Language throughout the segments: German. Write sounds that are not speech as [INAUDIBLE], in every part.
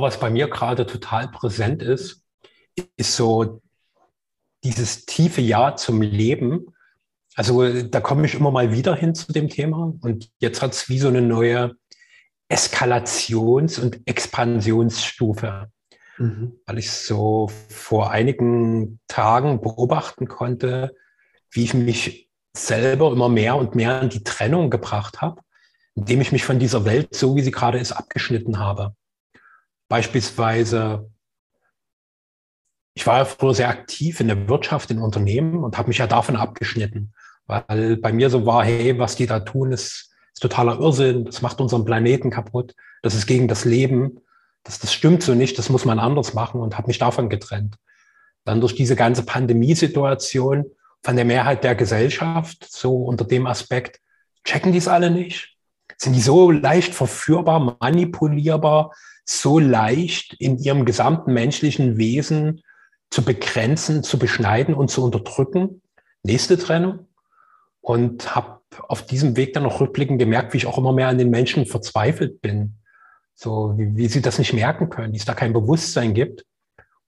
was bei mir gerade total präsent ist, ist so dieses tiefe Ja zum Leben. Also da komme ich immer mal wieder hin zu dem Thema und jetzt hat es wie so eine neue Eskalations- und Expansionsstufe, mhm. weil ich so vor einigen Tagen beobachten konnte, wie ich mich selber immer mehr und mehr in die Trennung gebracht habe, indem ich mich von dieser Welt, so wie sie gerade ist, abgeschnitten habe. Beispielsweise, ich war ja früher sehr aktiv in der Wirtschaft, in Unternehmen und habe mich ja davon abgeschnitten, weil bei mir so war, hey, was die da tun, ist, ist totaler Irrsinn, das macht unseren Planeten kaputt, das ist gegen das Leben, das, das stimmt so nicht, das muss man anders machen und habe mich davon getrennt. Dann durch diese ganze Pandemiesituation von der Mehrheit der Gesellschaft, so unter dem Aspekt, checken die es alle nicht? Sind die so leicht verführbar, manipulierbar, so leicht in ihrem gesamten menschlichen Wesen zu begrenzen, zu beschneiden und zu unterdrücken. Nächste Trennung. Und habe auf diesem Weg dann noch rückblickend gemerkt, wie ich auch immer mehr an den Menschen verzweifelt bin. So, wie, wie sie das nicht merken können, wie es da kein Bewusstsein gibt.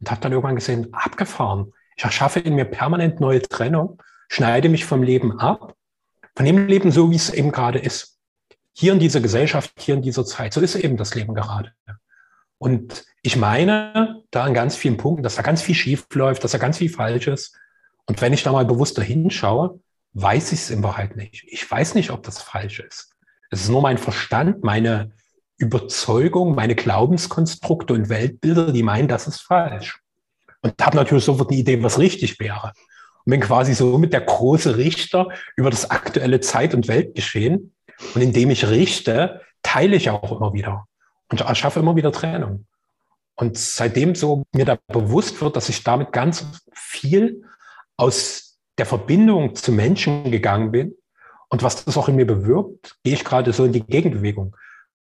Und habe dann irgendwann gesehen, abgefahren. Ich erschaffe in mir permanent neue Trennung, schneide mich vom Leben ab, von dem Leben so, wie es eben gerade ist. Hier in dieser Gesellschaft, hier in dieser Zeit. So ist eben das Leben gerade. Und ich meine da an ganz vielen Punkten, dass da ganz viel schief läuft, dass da ganz viel falsch ist. Und wenn ich da mal bewusster hinschaue, weiß ich es in Wahrheit nicht. Ich weiß nicht, ob das falsch ist. Es ist nur mein Verstand, meine Überzeugung, meine Glaubenskonstrukte und Weltbilder, die meinen, das ist falsch. Und habe natürlich sofort eine Idee, was richtig wäre. Und bin quasi so mit der große Richter über das aktuelle Zeit- und Weltgeschehen. Und indem ich richte, teile ich auch immer wieder und erschaffe immer wieder Trennung. Und seitdem so mir da bewusst wird, dass ich damit ganz viel aus der Verbindung zu Menschen gegangen bin und was das auch in mir bewirkt, gehe ich gerade so in die Gegenbewegung.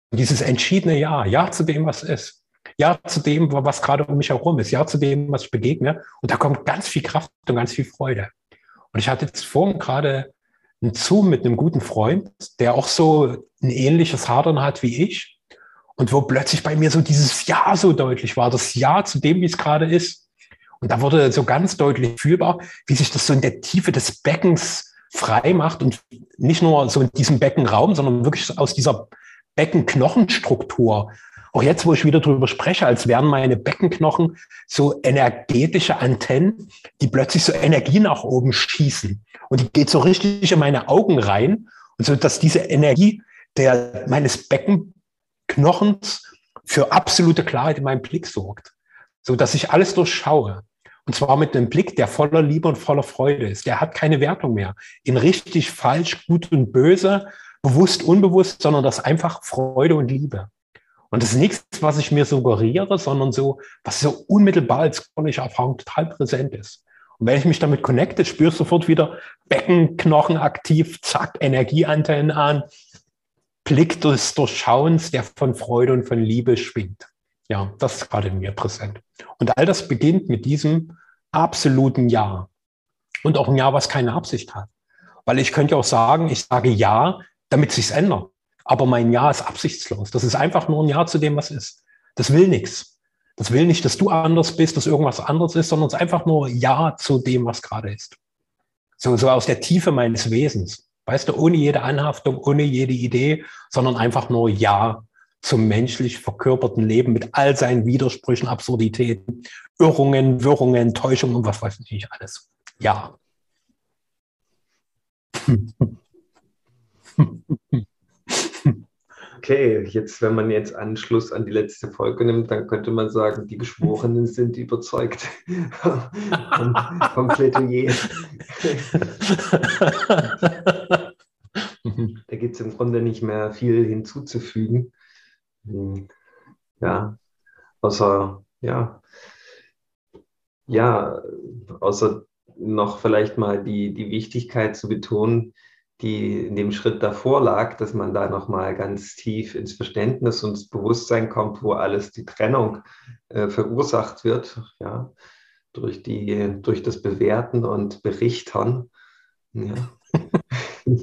Und dieses entschiedene Ja, Ja zu dem, was ist. Ja zu dem, was gerade um mich herum ist. Ja zu dem, was ich begegne. Und da kommt ganz viel Kraft und ganz viel Freude. Und ich hatte jetzt vorhin gerade einen Zoom mit einem guten Freund, der auch so ein ähnliches Hadern hat wie ich. Und wo plötzlich bei mir so dieses Ja so deutlich war, das Ja zu dem, wie es gerade ist. Und da wurde so ganz deutlich fühlbar, wie sich das so in der Tiefe des Beckens frei macht und nicht nur so in diesem Beckenraum, sondern wirklich aus dieser Beckenknochenstruktur. Auch jetzt, wo ich wieder drüber spreche, als wären meine Beckenknochen so energetische Antennen, die plötzlich so Energie nach oben schießen. Und die geht so richtig in meine Augen rein. Und so, dass diese Energie der, meines Becken, Knochens für absolute Klarheit in meinem Blick sorgt, so dass ich alles durchschaue. Und zwar mit einem Blick, der voller Liebe und voller Freude ist. Der hat keine Wertung mehr in richtig, falsch, gut und böse, bewusst, unbewusst, sondern das einfach Freude und Liebe. Und das ist nichts, was ich mir suggeriere, sondern so, was so unmittelbar als chronische Erfahrung total präsent ist. Und wenn ich mich damit connecte, spürst du sofort wieder Beckenknochen aktiv, zack, Energieantennen an, Blick des Durchschauens, der von Freude und von Liebe schwingt. Ja, das ist gerade in mir präsent. Und all das beginnt mit diesem absoluten Ja. Und auch ein Ja, was keine Absicht hat. Weil ich könnte auch sagen, ich sage Ja, damit sich's ändert. Aber mein Ja ist absichtslos. Das ist einfach nur ein Ja zu dem, was ist. Das will nichts. Das will nicht, dass du anders bist, dass irgendwas anderes ist, sondern es ist einfach nur Ja zu dem, was gerade ist. So, so aus der Tiefe meines Wesens. Weißt du, ohne jede Anhaftung, ohne jede Idee, sondern einfach nur Ja zum menschlich verkörperten Leben mit all seinen Widersprüchen, Absurditäten, Irrungen, Wirrungen, Täuschungen und was weiß ich nicht alles. Ja. [LAUGHS] Okay, jetzt, wenn man jetzt Anschluss an die letzte Folge nimmt, dann könnte man sagen, die Geschworenen [LAUGHS] sind überzeugt [LAUGHS] vom, vom Plädoyer. [LAUGHS] da gibt es im Grunde nicht mehr viel hinzuzufügen. Ja, außer, ja, ja, außer noch vielleicht mal die, die Wichtigkeit zu betonen, die in dem Schritt davor lag, dass man da nochmal ganz tief ins Verständnis und ins Bewusstsein kommt, wo alles die Trennung äh, verursacht wird, ja, durch, die, durch das Bewerten und Berichtern. Ja. [LAUGHS]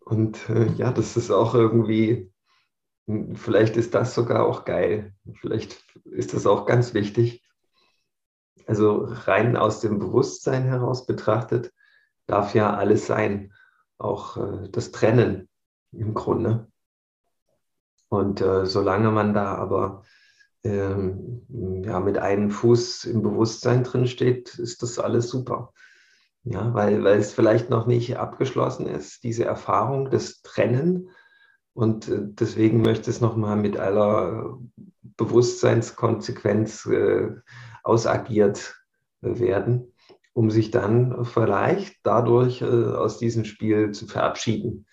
und äh, ja, das ist auch irgendwie Vielleicht ist das sogar auch geil. Vielleicht ist das auch ganz wichtig. Also rein aus dem Bewusstsein heraus betrachtet, darf ja alles sein. Auch äh, das Trennen im Grunde. Und äh, solange man da aber ähm, ja, mit einem Fuß im Bewusstsein drin steht, ist das alles super. Ja, weil, weil es vielleicht noch nicht abgeschlossen ist, diese Erfahrung des Trennen. Und äh, deswegen möchte es nochmal mit aller Bewusstseinskonsequenz äh, ausagiert werden, um sich dann vielleicht dadurch äh, aus diesem Spiel zu verabschieden.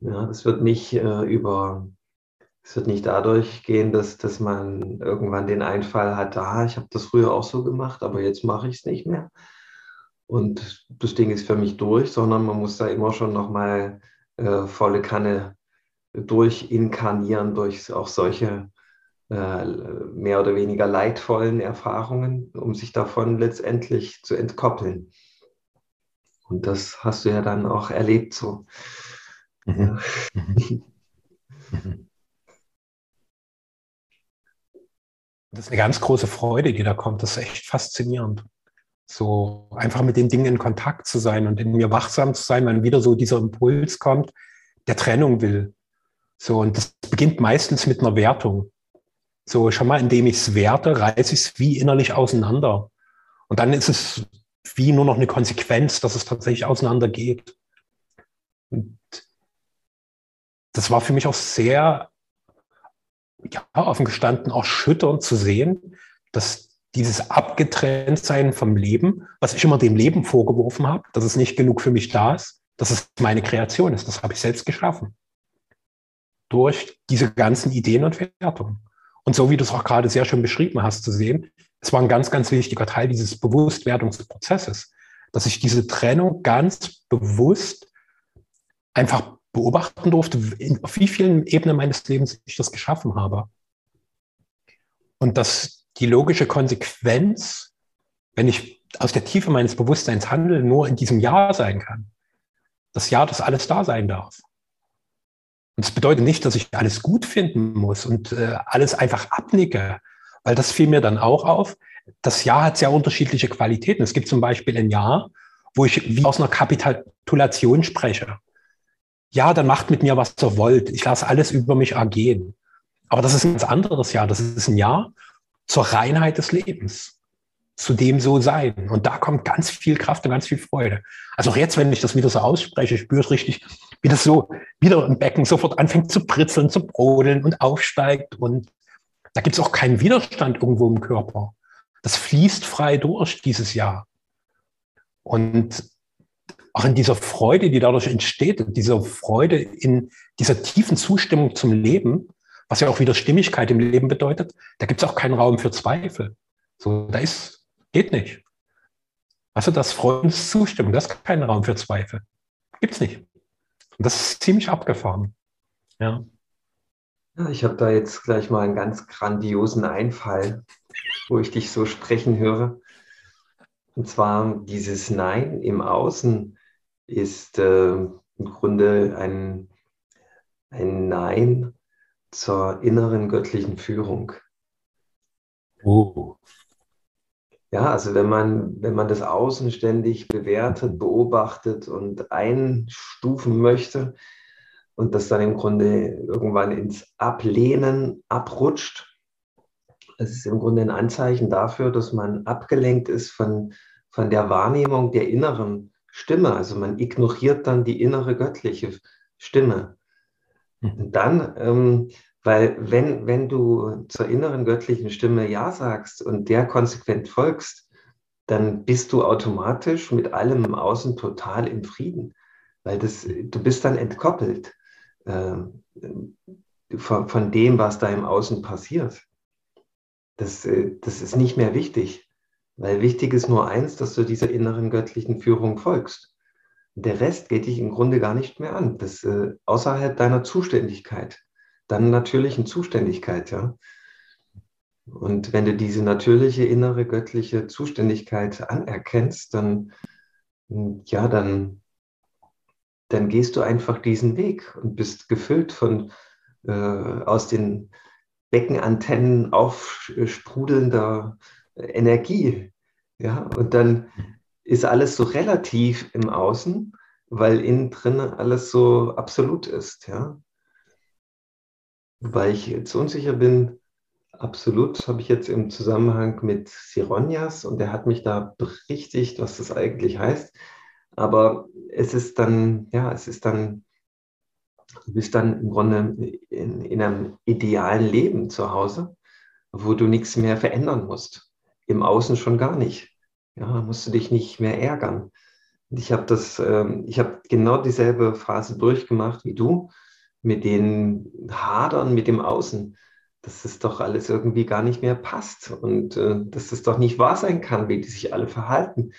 Ja, das wird nicht äh, über es wird nicht dadurch gehen, dass, dass man irgendwann den Einfall hat, ah, ich habe das früher auch so gemacht, aber jetzt mache ich es nicht mehr. Und das Ding ist für mich durch, sondern man muss da immer schon nochmal äh, volle Kanne durchinkarnieren durch auch solche mehr oder weniger leidvollen Erfahrungen, um sich davon letztendlich zu entkoppeln. Und das hast du ja dann auch erlebt so. Mhm. Mhm. mhm. [LAUGHS] Das ist eine ganz große Freude, die da kommt. Das ist echt faszinierend. So einfach mit den Dingen in Kontakt zu sein und in mir wachsam zu sein, wenn wieder so dieser Impuls kommt, der Trennung will. So, und das beginnt meistens mit einer Wertung. So, schon mal, indem ich es werte, reiße ich es wie innerlich auseinander. Und dann ist es wie nur noch eine Konsequenz, dass es tatsächlich auseinander geht. Und das war für mich auch sehr ja, offen gestanden erschütternd zu sehen, dass dieses Abgetrenntsein vom Leben, was ich immer dem Leben vorgeworfen habe, dass es nicht genug für mich da ist, dass es meine Kreation ist, das habe ich selbst geschaffen. Durch diese ganzen Ideen und Wertungen. Und so wie du es auch gerade sehr schön beschrieben hast, zu sehen, es war ein ganz, ganz wichtiger Teil dieses Bewusstwerdungsprozesses, dass ich diese Trennung ganz bewusst einfach beobachten durfte, auf wie vielen Ebenen meines Lebens ich das geschaffen habe. Und dass die logische Konsequenz, wenn ich aus der Tiefe meines Bewusstseins handle, nur in diesem Jahr sein kann. Das Jahr, das alles da sein darf. Und das bedeutet nicht, dass ich alles gut finden muss und äh, alles einfach abnicke, weil das fiel mir dann auch auf. Das Jahr hat sehr unterschiedliche Qualitäten. Es gibt zum Beispiel ein Jahr, wo ich wie aus einer Kapitulation spreche ja, dann macht mit mir, was ihr wollt. Ich lasse alles über mich ergehen. Aber das ist ein ganz anderes Jahr. Das ist ein Jahr zur Reinheit des Lebens, zu dem so sein. Und da kommt ganz viel Kraft und ganz viel Freude. Also auch jetzt, wenn ich das wieder so ausspreche, spüre ich richtig, wie das so wieder im Becken sofort anfängt zu pritzeln, zu brodeln und aufsteigt. Und da gibt es auch keinen Widerstand irgendwo im Körper. Das fließt frei durch dieses Jahr. Und auch in dieser Freude, die dadurch entsteht, dieser Freude in dieser tiefen Zustimmung zum Leben, was ja auch wieder Stimmigkeit im Leben bedeutet, da gibt es auch keinen Raum für Zweifel. So, da ist, geht nicht. Also das Freuen ist Zustimmung, das ist kein Raum für Zweifel. Gibt's nicht. Und das ist ziemlich abgefahren. Ja. ja ich habe da jetzt gleich mal einen ganz grandiosen Einfall, wo ich dich so sprechen höre. Und zwar dieses Nein im Außen ist äh, im Grunde ein, ein Nein zur inneren göttlichen Führung. Oh. Ja, also wenn man, wenn man das Außen ständig bewertet, beobachtet und einstufen möchte und das dann im Grunde irgendwann ins Ablehnen abrutscht, das ist im Grunde ein Anzeichen dafür, dass man abgelenkt ist von, von der Wahrnehmung der inneren Stimme. Also man ignoriert dann die innere göttliche Stimme. Mhm. Und dann, ähm, weil wenn, wenn du zur inneren göttlichen Stimme Ja sagst und der konsequent folgst, dann bist du automatisch mit allem im Außen total im Frieden, weil das, du bist dann entkoppelt äh, von, von, dem, was da im Außen passiert. Das, äh, das ist nicht mehr wichtig. Weil wichtig ist nur eins, dass du dieser inneren göttlichen Führung folgst. Der Rest geht dich im Grunde gar nicht mehr an. Das äh, außerhalb deiner Zuständigkeit, deiner natürlichen Zuständigkeit, ja. Und wenn du diese natürliche innere göttliche Zuständigkeit anerkennst, dann ja, dann dann gehst du einfach diesen Weg und bist gefüllt von äh, aus den Beckenantennen aufsprudelnder Energie. Ja, und dann ist alles so relativ im Außen, weil innen drin alles so absolut ist. Ja. Weil ich jetzt unsicher bin, absolut habe ich jetzt im Zusammenhang mit Sironias und der hat mich da berichtigt, was das eigentlich heißt. Aber es ist dann, ja, es ist dann, du bist dann im Grunde in, in einem idealen Leben zu Hause, wo du nichts mehr verändern musst. Im Außen schon gar nicht. Ja, musst du dich nicht mehr ärgern. Ich habe das, ähm, ich habe genau dieselbe Phase durchgemacht wie du, mit den Hadern mit dem Außen, dass es doch alles irgendwie gar nicht mehr passt und äh, dass es doch nicht wahr sein kann, wie die sich alle verhalten.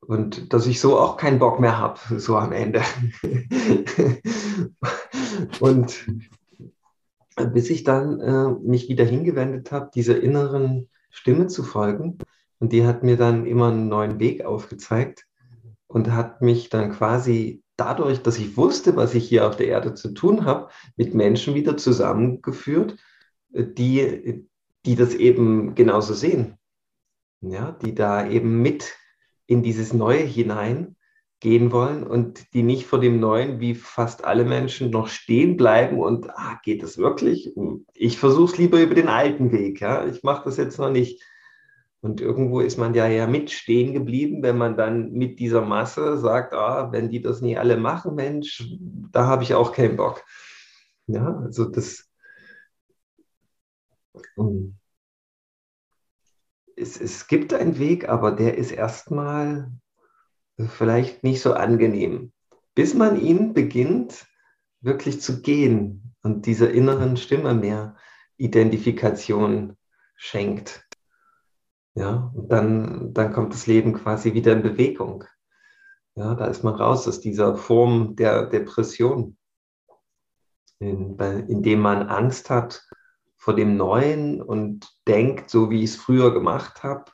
Und dass ich so auch keinen Bock mehr habe, so am Ende. [LAUGHS] und bis ich dann äh, mich wieder hingewendet habe, dieser inneren Stimme zu folgen. Und die hat mir dann immer einen neuen Weg aufgezeigt und hat mich dann quasi dadurch, dass ich wusste, was ich hier auf der Erde zu tun habe, mit Menschen wieder zusammengeführt, die, die das eben genauso sehen. Ja, die da eben mit in dieses Neue hinein gehen wollen und die nicht vor dem Neuen, wie fast alle Menschen, noch stehen bleiben und, ah, geht das wirklich? Ich versuche es lieber über den alten Weg. Ja? Ich mache das jetzt noch nicht. Und irgendwo ist man ja ja mit stehen geblieben, wenn man dann mit dieser Masse sagt, ah, wenn die das nicht alle machen, Mensch, da habe ich auch keinen Bock. Ja, also das. Es, es gibt einen Weg, aber der ist erstmal vielleicht nicht so angenehm, bis man ihn beginnt wirklich zu gehen und dieser inneren Stimme mehr Identifikation schenkt. Ja, und dann, dann kommt das Leben quasi wieder in Bewegung. Ja, da ist man raus aus dieser Form der Depression, in, indem man Angst hat vor dem Neuen und denkt, so wie ich es früher gemacht habe,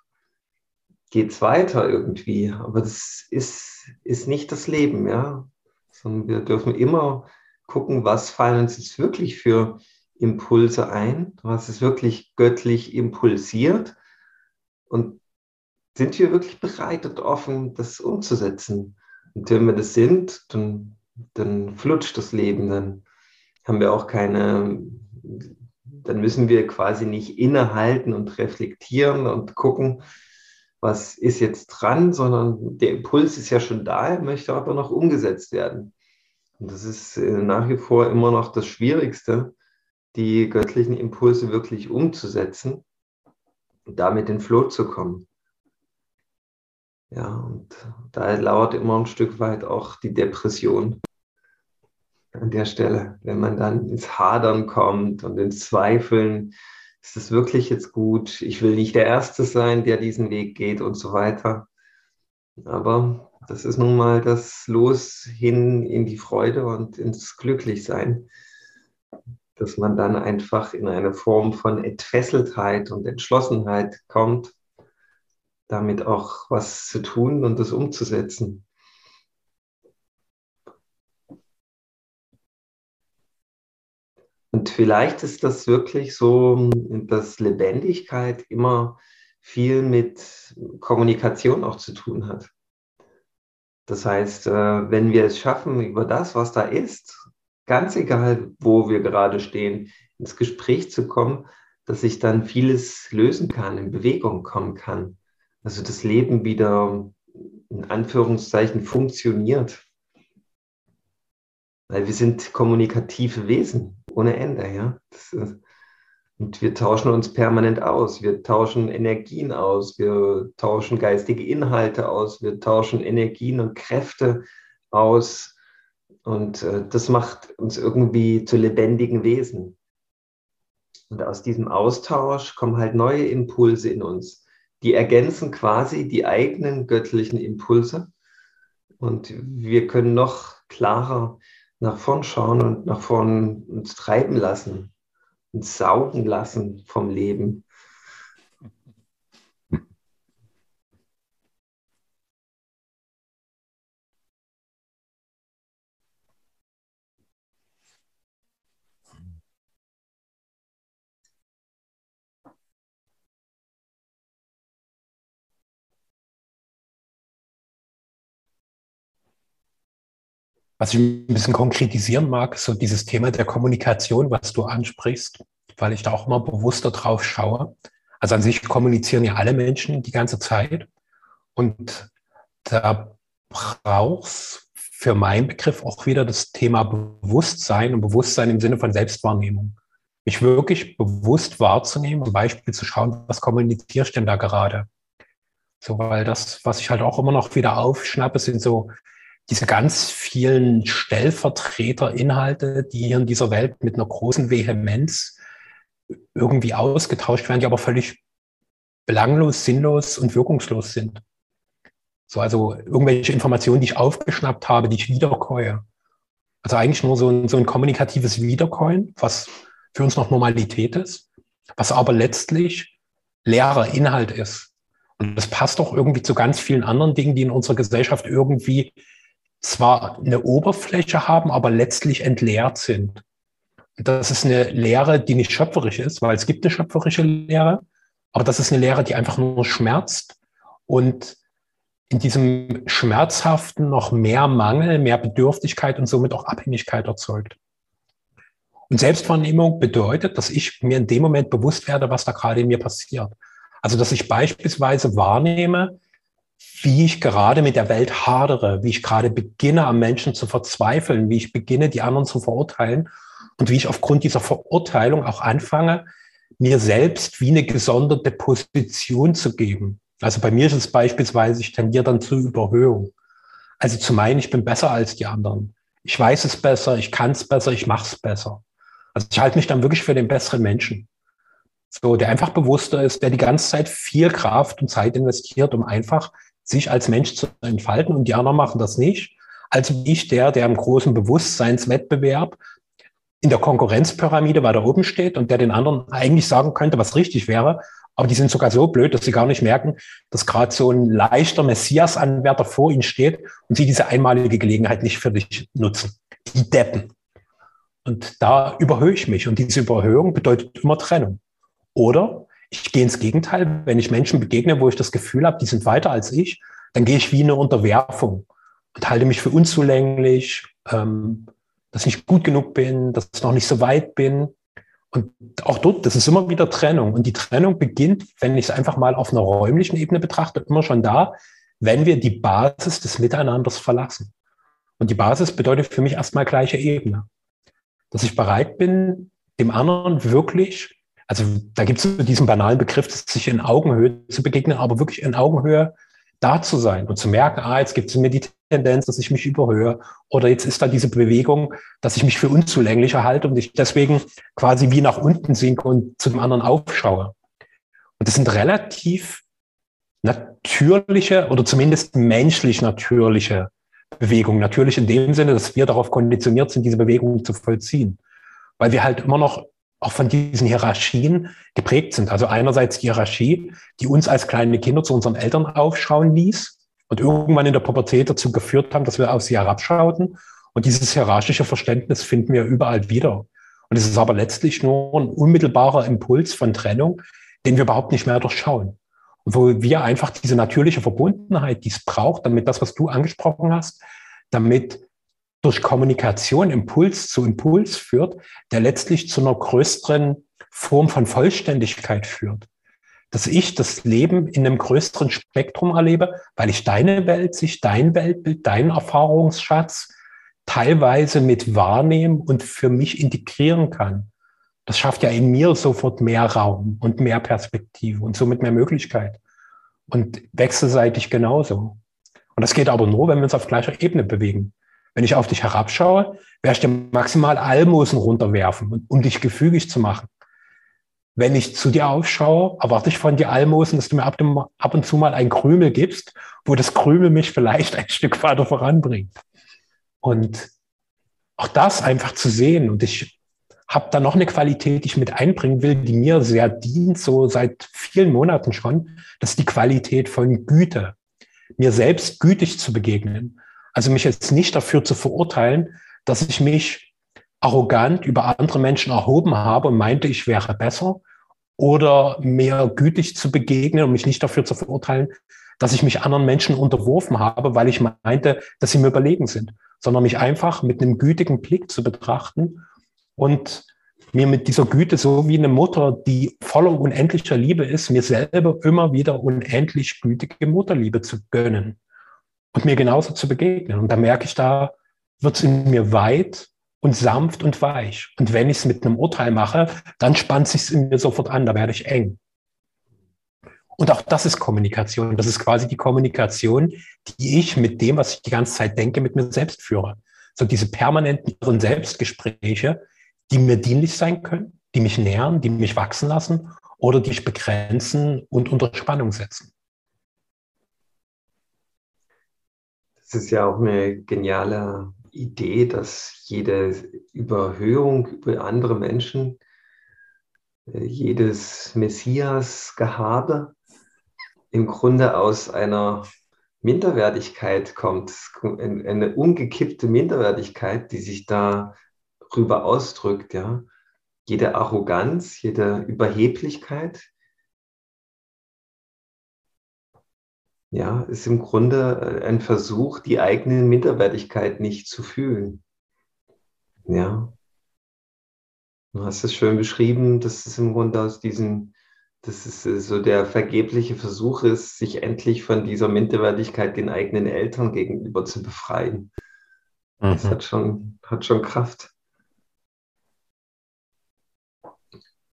geht es weiter irgendwie. Aber das ist, ist nicht das Leben, ja. Sondern wir dürfen immer gucken, was fallen uns jetzt wirklich für Impulse ein, was ist wirklich göttlich impulsiert und sind wir wirklich bereit und offen, das umzusetzen. Und wenn wir das sind, dann, dann flutscht das Leben, dann haben wir auch keine, dann müssen wir quasi nicht innehalten und reflektieren und gucken, was ist jetzt dran, sondern der Impuls ist ja schon da, möchte aber noch umgesetzt werden. Und das ist äh, nach wie vor immer noch das Schwierigste, die göttlichen Impulse wirklich umzusetzen und damit in Flow zu kommen. Ja, und da lauert immer ein Stück weit auch die Depression an der Stelle, wenn man dann ins Hadern kommt und ins Zweifeln, ist es wirklich jetzt gut? Ich will nicht der Erste sein, der diesen Weg geht und so weiter. Aber das ist nun mal das Los hin in die Freude und ins Glücklichsein, dass man dann einfach in eine Form von Entfesseltheit und Entschlossenheit kommt, damit auch was zu tun und das umzusetzen. Und vielleicht ist das wirklich so, dass Lebendigkeit immer viel mit Kommunikation auch zu tun hat. Das heißt, äh, wenn wir es schaffen, über das, was da ist, ganz egal, wo wir gerade stehen, ins Gespräch zu kommen, dass sich dann vieles lösen kann, in Bewegung kommen kann. Also das Leben wieder in Anführungszeichen funktioniert. Weil wir sind kommunikative Wesen ohne Ende, ja. Ist, und wir tauschen uns permanent aus. Wir tauschen Energien aus. Wir tauschen geistige Inhalte aus. Wir tauschen Energien und Kräfte aus. Und äh, das macht uns irgendwie zu lebendigen Wesen. Und aus diesem Austausch kommen halt neue Impulse in uns. Die ergänzen quasi die eigenen göttlichen Impulse. Und wir können noch klarer nach vorn schauen und nach vorn uns treiben lassen, uns saugen lassen vom Leben. Was ich ein bisschen konkretisieren mag, so dieses Thema der Kommunikation, was du ansprichst, weil ich da auch immer bewusster drauf schaue. Also an sich kommunizieren ja alle Menschen die ganze Zeit. Und da brauchst für meinen Begriff auch wieder das Thema Bewusstsein und Bewusstsein im Sinne von Selbstwahrnehmung. Mich wirklich bewusst wahrzunehmen, zum Beispiel zu schauen, was kommuniziere ich denn da gerade? So, weil das, was ich halt auch immer noch wieder aufschnappe, sind so diese ganz vielen Stellvertreterinhalte, die hier in dieser Welt mit einer großen Vehemenz irgendwie ausgetauscht werden, die aber völlig belanglos, sinnlos und wirkungslos sind. So, also irgendwelche Informationen, die ich aufgeschnappt habe, die ich wiederkäue. Also eigentlich nur so ein, so ein kommunikatives Wiederkäuen, was für uns noch Normalität ist, was aber letztlich leerer Inhalt ist. Und das passt auch irgendwie zu ganz vielen anderen Dingen, die in unserer Gesellschaft irgendwie zwar eine Oberfläche haben, aber letztlich entleert sind. Das ist eine Lehre, die nicht schöpferisch ist, weil es gibt eine schöpferische Lehre, aber das ist eine Lehre, die einfach nur schmerzt und in diesem Schmerzhaften noch mehr Mangel, mehr Bedürftigkeit und somit auch Abhängigkeit erzeugt. Und Selbstwahrnehmung bedeutet, dass ich mir in dem Moment bewusst werde, was da gerade in mir passiert. Also, dass ich beispielsweise wahrnehme, wie ich gerade mit der Welt hadere, wie ich gerade beginne, am Menschen zu verzweifeln, wie ich beginne, die anderen zu verurteilen und wie ich aufgrund dieser Verurteilung auch anfange, mir selbst wie eine gesonderte Position zu geben. Also bei mir ist es beispielsweise, ich tendiere dann zur Überhöhung. Also zu meinen, ich bin besser als die anderen. Ich weiß es besser, ich kann es besser, ich mache es besser. Also ich halte mich dann wirklich für den besseren Menschen. So, der einfach bewusster ist, der die ganze Zeit viel Kraft und Zeit investiert, um einfach sich als Mensch zu entfalten und die anderen machen das nicht. Also ich, der, der im großen Bewusstseinswettbewerb in der Konkurrenzpyramide weiter oben steht und der den anderen eigentlich sagen könnte, was richtig wäre, aber die sind sogar so blöd, dass sie gar nicht merken, dass gerade so ein leichter Messias-Anwärter vor ihnen steht und sie diese einmalige Gelegenheit nicht für dich nutzen. Die Deppen. Und da überhöhe ich mich. Und diese Überhöhung bedeutet immer Trennung. Oder ich gehe ins Gegenteil. Wenn ich Menschen begegne, wo ich das Gefühl habe, die sind weiter als ich, dann gehe ich wie eine Unterwerfung und halte mich für unzulänglich, ähm, dass ich nicht gut genug bin, dass ich noch nicht so weit bin. Und auch dort, das ist immer wieder Trennung. Und die Trennung beginnt, wenn ich es einfach mal auf einer räumlichen Ebene betrachte, immer schon da, wenn wir die Basis des Miteinanders verlassen. Und die Basis bedeutet für mich erstmal gleiche Ebene. Dass ich bereit bin, dem anderen wirklich, also da gibt es diesen banalen Begriff, sich in Augenhöhe zu begegnen, aber wirklich in Augenhöhe da zu sein und zu merken, ah, jetzt gibt es mir die Tendenz, dass ich mich überhöhe. Oder jetzt ist da diese Bewegung, dass ich mich für unzulänglicher halte und ich deswegen quasi wie nach unten sinke und zu dem anderen aufschaue. Und das sind relativ natürliche oder zumindest menschlich natürliche Bewegungen. Natürlich in dem Sinne, dass wir darauf konditioniert sind, diese Bewegungen zu vollziehen. Weil wir halt immer noch auch von diesen Hierarchien geprägt sind. Also einerseits die Hierarchie, die uns als kleine Kinder zu unseren Eltern aufschauen ließ und irgendwann in der Pubertät dazu geführt haben, dass wir auf sie herabschauten. Und dieses hierarchische Verständnis finden wir überall wieder. Und es ist aber letztlich nur ein unmittelbarer Impuls von Trennung, den wir überhaupt nicht mehr durchschauen. Und wo wir einfach diese natürliche Verbundenheit, die es braucht, damit das, was du angesprochen hast, damit durch Kommunikation Impuls zu Impuls führt, der letztlich zu einer größeren Form von Vollständigkeit führt dass ich das Leben in einem größeren Spektrum erlebe, weil ich deine Welt, sich dein Weltbild, deinen Erfahrungsschatz teilweise mit wahrnehmen und für mich integrieren kann. Das schafft ja in mir sofort mehr Raum und mehr Perspektive und somit mehr Möglichkeit. Und wechselseitig genauso. Und das geht aber nur, wenn wir uns auf gleicher Ebene bewegen. Wenn ich auf dich herabschaue, werde ich dir maximal Almosen runterwerfen, um dich gefügig zu machen wenn ich zu dir aufschaue, erwarte ich von dir Almosen, dass du mir ab, dem, ab und zu mal ein Krümel gibst, wo das Krümel mich vielleicht ein [LAUGHS] Stück weiter voranbringt. Und auch das einfach zu sehen. Und ich habe da noch eine Qualität, die ich mit einbringen will, die mir sehr dient, so seit vielen Monaten schon. Das ist die Qualität von Güte. Mir selbst gütig zu begegnen. Also mich jetzt nicht dafür zu verurteilen, dass ich mich arrogant über andere Menschen erhoben habe und meinte, ich wäre besser oder mehr gütig zu begegnen und mich nicht dafür zu verurteilen, dass ich mich anderen Menschen unterworfen habe, weil ich meinte, dass sie mir überlegen sind, sondern mich einfach mit einem gütigen Blick zu betrachten und mir mit dieser Güte so wie eine Mutter, die voller unendlicher Liebe ist, mir selber immer wieder unendlich gütige Mutterliebe zu gönnen und mir genauso zu begegnen. Und da merke ich, da wird es in mir weit und sanft und weich. Und wenn ich es mit einem Urteil mache, dann spannt sich in mir sofort an, da werde ich eng. Und auch das ist Kommunikation. Das ist quasi die Kommunikation, die ich mit dem, was ich die ganze Zeit denke, mit mir selbst führe. So diese permanenten Selbstgespräche, die mir dienlich sein können, die mich nähern, die mich wachsen lassen oder die mich begrenzen und unter Spannung setzen. Das ist ja auch eine geniale Idee, dass jede Überhöhung über andere Menschen, äh, jedes Messias-Gehabe im Grunde aus einer Minderwertigkeit kommt, eine umgekippte Minderwertigkeit, die sich darüber ausdrückt, ja. Jede Arroganz, jede Überheblichkeit, ja, ist im Grunde äh, ein Versuch, die eigene Minderwertigkeit nicht zu fühlen. Ja. Du hast es schön beschrieben, dass es im Grunde aus diesem, dass es äh, so der vergebliche Versuch ist, sich endlich von dieser Minderwertigkeit den eigenen Eltern gegenüber zu befreien. Mhm. Das hat schon, hat schon Kraft.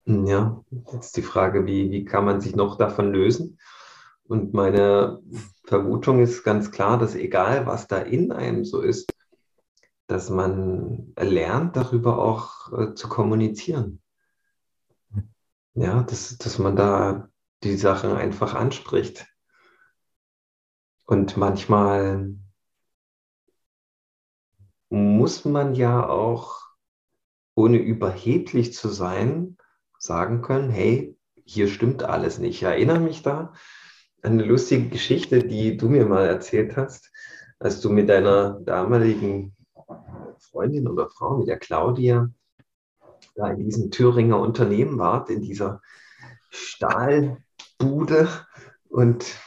Ja, jetzt die Frage, wie, wie kann man sich noch davon lösen? Und meine Vermutung ist ganz klar, dass egal was da in einem so ist, dass man lernt, darüber auch äh, zu kommunizieren. Ja, dass, dass man da die Sachen einfach anspricht. Und manchmal muss man ja auch, ohne überheblich zu sein, sagen können, hey, hier stimmt alles nicht. Ich erinnere mich da, eine lustige Geschichte, die du mir mal erzählt hast, als du mit deiner damaligen Freundin oder Frau, mit der Claudia, da in diesem Thüringer Unternehmen wart, in dieser Stahlbude und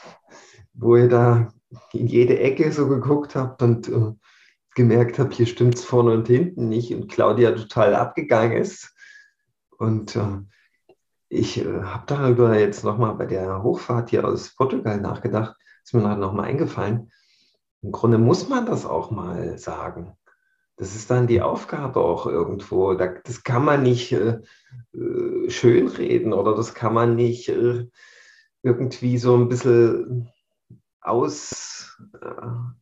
wo ihr da in jede Ecke so geguckt habt und uh, gemerkt habt, hier stimmt es vorne und hinten nicht und Claudia total abgegangen ist. Und uh, ich äh, habe darüber jetzt nochmal bei der Hochfahrt hier aus Portugal nachgedacht, ist mir nochmal eingefallen. Im Grunde muss man das auch mal sagen. Das ist dann die Aufgabe auch irgendwo. Das kann man nicht äh, äh, schönreden oder das kann man nicht irgendwie so ein bisschen aus,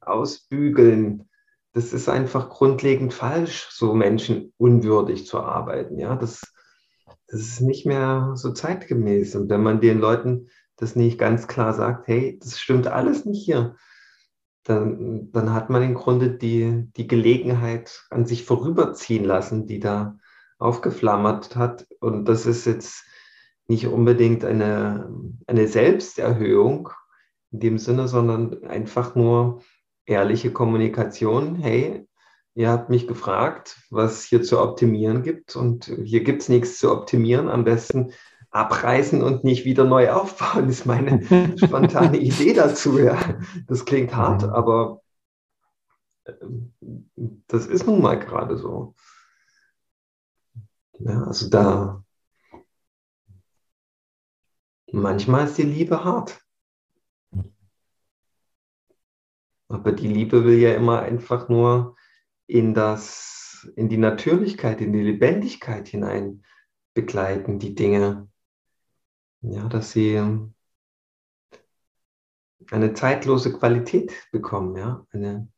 ausbügeln. Das ist einfach grundlegend falsch, so menschenunwürdig zu arbeiten. Ja, das, das ist nicht mehr so zeitgemäß. Und wenn man den Leuten das nicht ganz klar sagt, hey, das stimmt alles nicht hier, dann, dann hat man im Grunde die, die Gelegenheit an sich vorüberziehen lassen, die da aufgeflammert hat. Und das ist jetzt nicht unbedingt eine, eine Selbsterhöhung in dem Sinne, sondern einfach nur ehrliche Kommunikation. Hey, Ihr habt mich gefragt, was hier zu optimieren gibt und hier gibt es nichts zu optimieren. Am besten abreißen und nicht wieder neu [LAUGHS] aufbauen, ist meine spontane [LAUGHS] Idee dazu. Ja. Das klingt hart, mhm. aber ähm, das ist nun mal gerade so. Ja, also da manchmal ist die Liebe hart. Aber die Liebe will ja immer einfach nur in das, in die Natürlichkeit, in die Lebendigkeit hinein begleiten, die Dinge. Ja, dass sie eine zeitlose Qualität bekommen, ja, eine,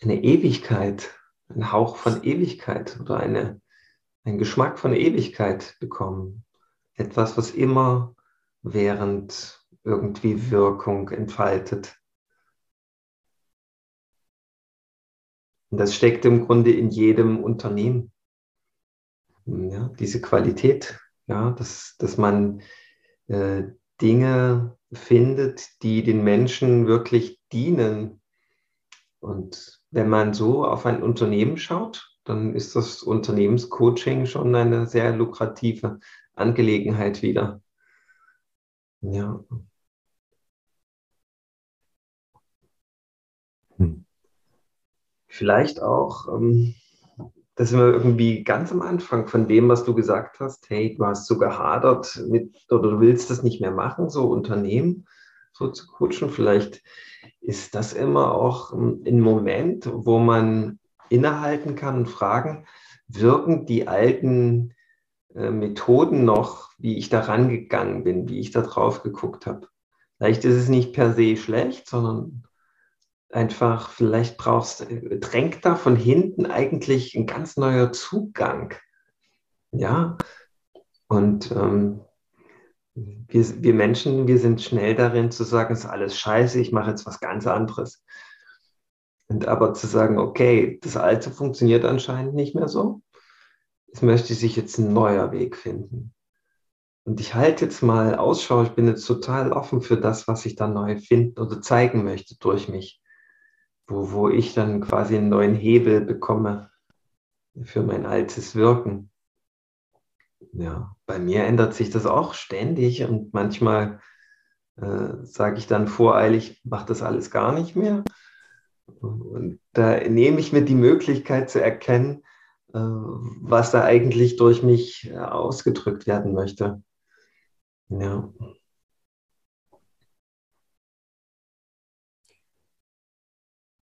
eine Ewigkeit, ein Hauch von Ewigkeit oder eine, einen Geschmack von Ewigkeit bekommen. Etwas, was immer während irgendwie Wirkung entfaltet. Und das steckt im Grunde in jedem Unternehmen. Ja, diese Qualität, ja, dass, dass man äh, Dinge findet, die den Menschen wirklich dienen. Und wenn man so auf ein Unternehmen schaut, dann ist das Unternehmenscoaching schon eine sehr lukrative Angelegenheit wieder. Ja. Vielleicht auch, ähm, da sind wir irgendwie ganz am Anfang von dem, was du gesagt hast. Hey, du hast so gehadert mit, oder du willst das nicht mehr machen, so Unternehmen so zu coachen. Vielleicht ist das immer auch ein Moment, wo man innehalten kann und fragen, wirken die alten äh, Methoden noch, wie ich da rangegangen bin, wie ich da drauf geguckt habe. Vielleicht ist es nicht per se schlecht, sondern einfach, vielleicht brauchst, drängt da von hinten eigentlich ein ganz neuer Zugang. Ja, und ähm, wir, wir Menschen, wir sind schnell darin zu sagen, es ist alles scheiße, ich mache jetzt was ganz anderes. Und aber zu sagen, okay, das Alte funktioniert anscheinend nicht mehr so, es möchte sich jetzt ein neuer Weg finden. Und ich halte jetzt mal Ausschau, ich bin jetzt total offen für das, was ich da neu finden oder zeigen möchte durch mich wo, wo ich dann quasi einen neuen Hebel bekomme für mein altes Wirken. Ja, bei mir ändert sich das auch ständig und manchmal äh, sage ich dann voreilig, mach das alles gar nicht mehr. Und da nehme ich mir die Möglichkeit zu erkennen, äh, was da eigentlich durch mich äh, ausgedrückt werden möchte. Ja.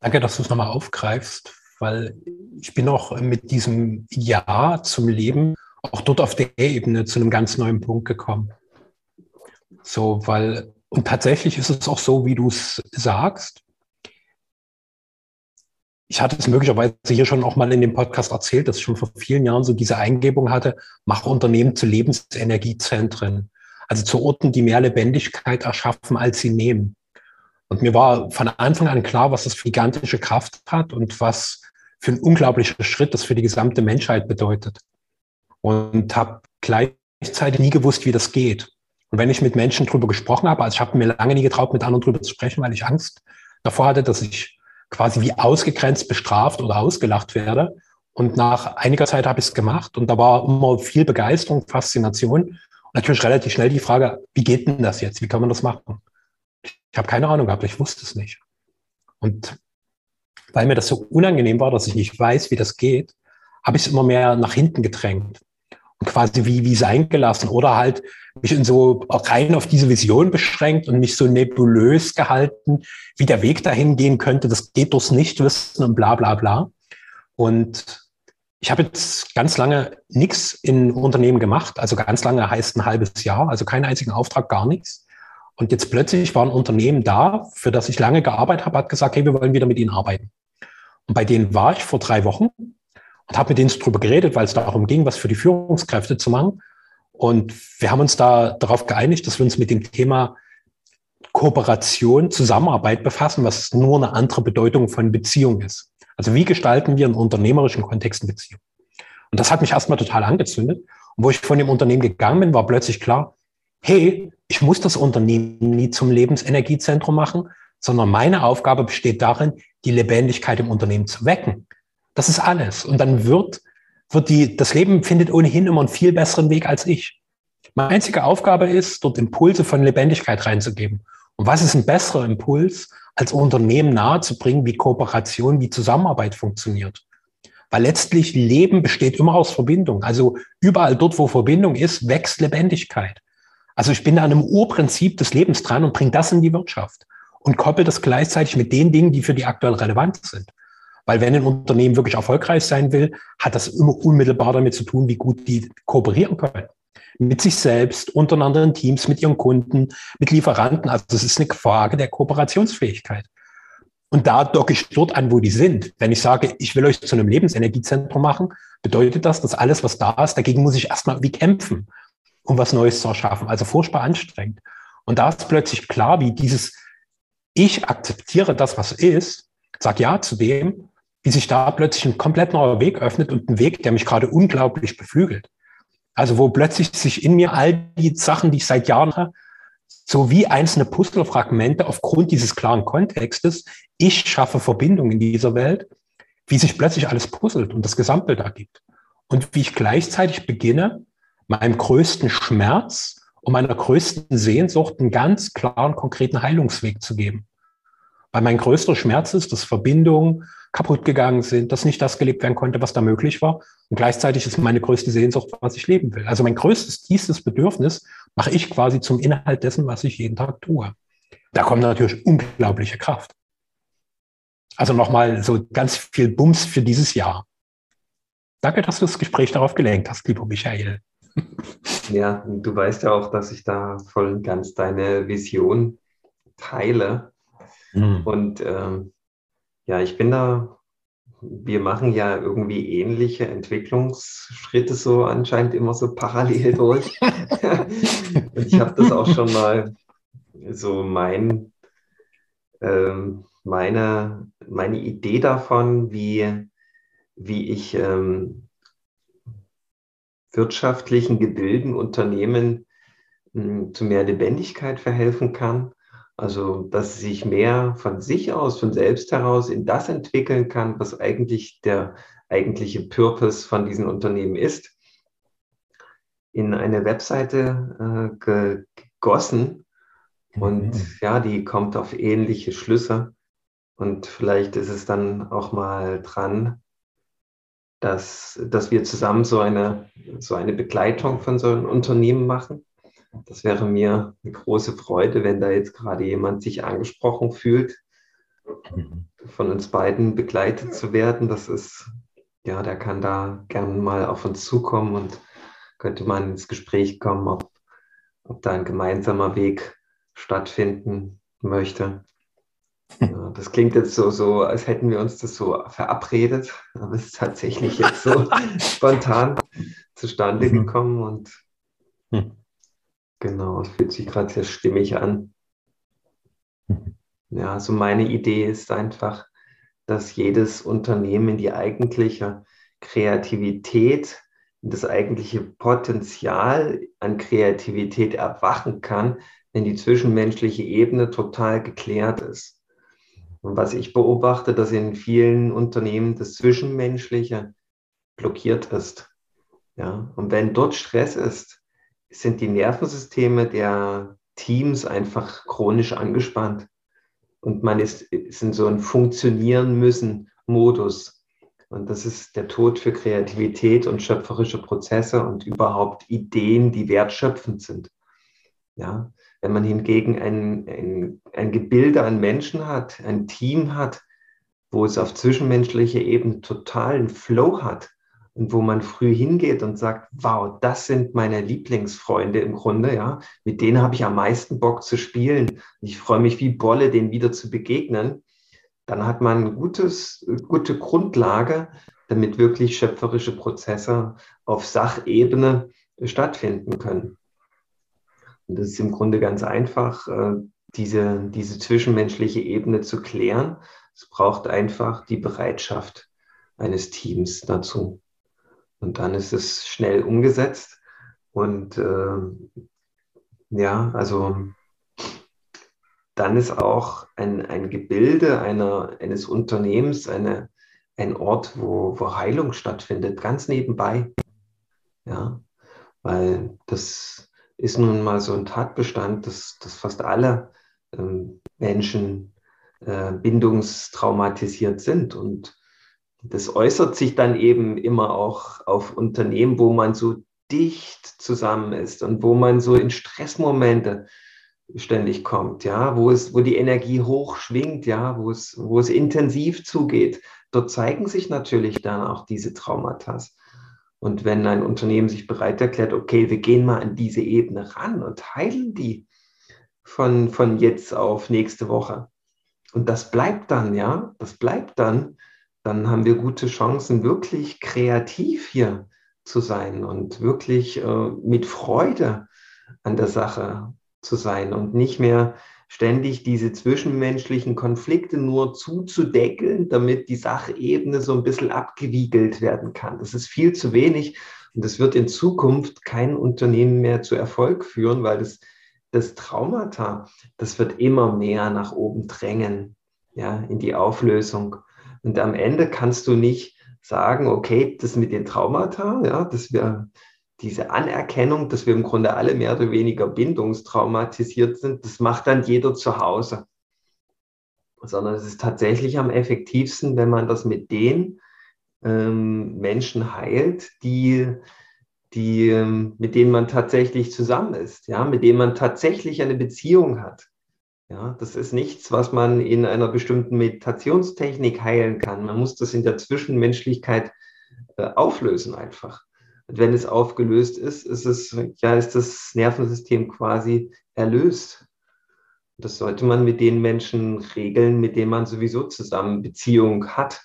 Danke, dass du es nochmal aufgreifst, weil ich bin auch mit diesem Ja zum Leben auch dort auf der Ebene zu einem ganz neuen Punkt gekommen. So, weil, und tatsächlich ist es auch so, wie du es sagst. Ich hatte es möglicherweise hier schon auch mal in dem Podcast erzählt, dass ich schon vor vielen Jahren so diese Eingebung hatte, mache Unternehmen zu Lebensenergiezentren. Also zu Orten, die mehr Lebendigkeit erschaffen, als sie nehmen. Und mir war von Anfang an klar, was das für gigantische Kraft hat und was für ein unglaublicher Schritt das für die gesamte Menschheit bedeutet. Und habe gleichzeitig nie gewusst, wie das geht. Und wenn ich mit Menschen drüber gesprochen habe, also ich habe mir lange nie getraut, mit anderen drüber zu sprechen, weil ich Angst davor hatte, dass ich quasi wie ausgegrenzt bestraft oder ausgelacht werde. Und nach einiger Zeit habe ich es gemacht und da war immer viel Begeisterung, Faszination und natürlich relativ schnell die Frage, wie geht denn das jetzt? Wie kann man das machen? Ich habe keine Ahnung gehabt, ich wusste es nicht. Und weil mir das so unangenehm war, dass ich nicht weiß, wie das geht, habe ich es immer mehr nach hinten gedrängt und quasi wie, wie sein gelassen oder halt mich in so rein auf diese Vision beschränkt und mich so nebulös gehalten, wie der Weg dahin gehen könnte. Das geht durchs Nichtwissen und bla bla bla. Und ich habe jetzt ganz lange nichts in Unternehmen gemacht, also ganz lange heißt ein halbes Jahr, also keinen einzigen Auftrag, gar nichts. Und jetzt plötzlich war ein Unternehmen da, für das ich lange gearbeitet habe, hat gesagt, hey, wir wollen wieder mit Ihnen arbeiten. Und bei denen war ich vor drei Wochen und habe mit denen darüber geredet, weil es darum ging, was für die Führungskräfte zu machen. Und wir haben uns da darauf geeinigt, dass wir uns mit dem Thema Kooperation, Zusammenarbeit befassen, was nur eine andere Bedeutung von Beziehung ist. Also wie gestalten wir in unternehmerischen Kontexten Beziehung? Und das hat mich erstmal total angezündet. Und wo ich von dem Unternehmen gegangen bin, war plötzlich klar, hey, ich muss das Unternehmen nie zum Lebensenergiezentrum machen, sondern meine Aufgabe besteht darin, die Lebendigkeit im Unternehmen zu wecken. Das ist alles. Und dann wird, wird die, das Leben findet ohnehin immer einen viel besseren Weg als ich. Meine einzige Aufgabe ist, dort Impulse von Lebendigkeit reinzugeben. Und was ist ein besserer Impuls, als Unternehmen nahezubringen, wie Kooperation, wie Zusammenarbeit funktioniert? Weil letztlich Leben besteht immer aus Verbindung. Also überall dort, wo Verbindung ist, wächst Lebendigkeit. Also ich bin da an einem Urprinzip des Lebens dran und bringe das in die Wirtschaft und koppel das gleichzeitig mit den Dingen, die für die aktuell relevant sind. Weil wenn ein Unternehmen wirklich erfolgreich sein will, hat das immer unmittelbar damit zu tun, wie gut die kooperieren können. Mit sich selbst, untereinander in Teams, mit ihren Kunden, mit Lieferanten. Also das ist eine Frage der Kooperationsfähigkeit. Und da docke ich dort an, wo die sind. Wenn ich sage, ich will euch zu einem Lebensenergiezentrum machen, bedeutet das, dass alles, was da ist, dagegen muss ich erstmal wie kämpfen um was Neues zu erschaffen. Also furchtbar anstrengend. Und da ist plötzlich klar, wie dieses Ich akzeptiere das, was ist, sag Ja zu dem, wie sich da plötzlich ein komplett neuer Weg öffnet und ein Weg, der mich gerade unglaublich beflügelt. Also wo plötzlich sich in mir all die Sachen, die ich seit Jahren habe, so wie einzelne Puzzlefragmente aufgrund dieses klaren Kontextes, ich schaffe Verbindungen in dieser Welt, wie sich plötzlich alles puzzelt und das Gesamtbild ergibt. Und wie ich gleichzeitig beginne, meinem größten Schmerz um meiner größten Sehnsucht einen ganz klaren, konkreten Heilungsweg zu geben. Weil mein größter Schmerz ist, dass Verbindungen kaputt gegangen sind, dass nicht das gelebt werden konnte, was da möglich war. Und gleichzeitig ist meine größte Sehnsucht, was ich leben will. Also mein größtes, tiefstes Bedürfnis mache ich quasi zum Inhalt dessen, was ich jeden Tag tue. Da kommt natürlich unglaubliche Kraft. Also nochmal so ganz viel Bums für dieses Jahr. Danke, dass du das Gespräch darauf gelenkt hast, lieber Michael. Ja, du weißt ja auch, dass ich da voll und ganz deine Vision teile. Mhm. Und ähm, ja, ich bin da, wir machen ja irgendwie ähnliche Entwicklungsschritte so anscheinend immer so parallel durch. [LAUGHS] und ich habe das auch schon mal so mein, ähm, meine, meine Idee davon, wie, wie ich ähm, wirtschaftlichen Gebilden, Unternehmen mh, hm, zu mehr Lebendigkeit verhelfen kann. Also, dass sie sich mehr von sich aus, von selbst heraus in das entwickeln kann, was eigentlich der eigentliche Purpose von diesen Unternehmen ist, in eine Webseite äh, gegossen. Und mhm. ja, die kommt auf ähnliche Schlüsse. Und vielleicht ist es dann auch mal dran, dass, dass wir zusammen so eine, so eine Begleitung von so einem Unternehmen machen. Das wäre mir eine große Freude, wenn da jetzt gerade jemand sich angesprochen fühlt, von uns beiden begleitet zu werden. Das ist, ja, der kann da gerne mal auf uns zukommen und könnte man ins Gespräch kommen, ob, ob da ein gemeinsamer Weg stattfinden möchte. Ja, das klingt jetzt so, so, als hätten wir uns das so verabredet, aber es ist tatsächlich jetzt so [LAUGHS] spontan zustande mhm. gekommen und hm. genau, es fühlt sich gerade sehr stimmig an. Mhm. Ja, also meine Idee ist einfach, dass jedes Unternehmen die eigentliche Kreativität, das eigentliche Potenzial an Kreativität erwachen kann, wenn die zwischenmenschliche Ebene total geklärt ist. Und was ich beobachte, dass in vielen Unternehmen das Zwischenmenschliche blockiert ist. Ja, und wenn dort Stress ist, sind die Nervensysteme der Teams einfach chronisch angespannt. Und man ist, ist in so einem Funktionieren müssen Modus. Und das ist der Tod für Kreativität und schöpferische Prozesse und überhaupt Ideen, die wertschöpfend sind. Ja, wenn man hingegen ein, ein, ein Gebilde an Menschen hat, ein Team hat, wo es auf zwischenmenschlicher Ebene totalen Flow hat und wo man früh hingeht und sagt, wow, das sind meine Lieblingsfreunde im Grunde, ja, mit denen habe ich am meisten Bock zu spielen. Ich freue mich wie Bolle, denen wieder zu begegnen. Dann hat man eine gutes, gute Grundlage, damit wirklich schöpferische Prozesse auf Sachebene stattfinden können. Das ist im Grunde ganz einfach, äh, diese, diese zwischenmenschliche Ebene zu klären. Es braucht einfach die Bereitschaft eines Teams dazu. Und dann ist es schnell umgesetzt. Und äh, ja, also dann ist auch ein, ein Gebilde einer, eines Unternehmens eine, ein Ort, wo, wo Heilung stattfindet, ganz nebenbei. Ja, weil das, ist nun mal so ein Tatbestand, dass, dass fast alle ähm, Menschen äh, bindungstraumatisiert sind. Und das äußert sich dann eben immer auch auf Unternehmen, wo man so dicht zusammen ist und wo man so in Stressmomente ständig kommt, ja, wo es, wo die Energie hoch schwingt, ja, wo es, wo es intensiv zugeht. Dort zeigen sich natürlich dann auch diese Traumata. Und wenn ein Unternehmen sich bereit erklärt, okay, wir gehen mal an diese Ebene ran und heilen die von, von jetzt auf nächste Woche. Und das bleibt dann, ja, das bleibt dann, dann haben wir gute Chancen, wirklich kreativ hier zu sein und wirklich äh, mit Freude an der Sache zu sein und nicht mehr ständig diese zwischenmenschlichen Konflikte nur zuzudeckeln, damit die Sachebene so ein bisschen abgewiegelt werden kann. Das ist viel zu wenig und das wird in Zukunft kein Unternehmen mehr zu Erfolg führen, weil das, das Traumata, das wird immer mehr nach oben drängen, ja, in die Auflösung. Und am Ende kannst du nicht sagen, okay, das mit den Traumata, ja, dass wir diese Anerkennung, dass wir im Grunde alle mehr oder weniger bindungstraumatisiert sind, das macht dann jeder zu Hause. Sondern es ist tatsächlich am effektivsten, wenn man das mit den ähm, Menschen heilt, die, die, ähm, mit denen man tatsächlich zusammen ist, ja, mit denen man tatsächlich eine Beziehung hat. Ja, das ist nichts, was man in einer bestimmten Meditationstechnik heilen kann. Man muss das in der Zwischenmenschlichkeit äh, auflösen einfach. Wenn es aufgelöst ist, ist es, ja, ist das Nervensystem quasi erlöst. Das sollte man mit den Menschen regeln, mit denen man sowieso zusammen Beziehung hat.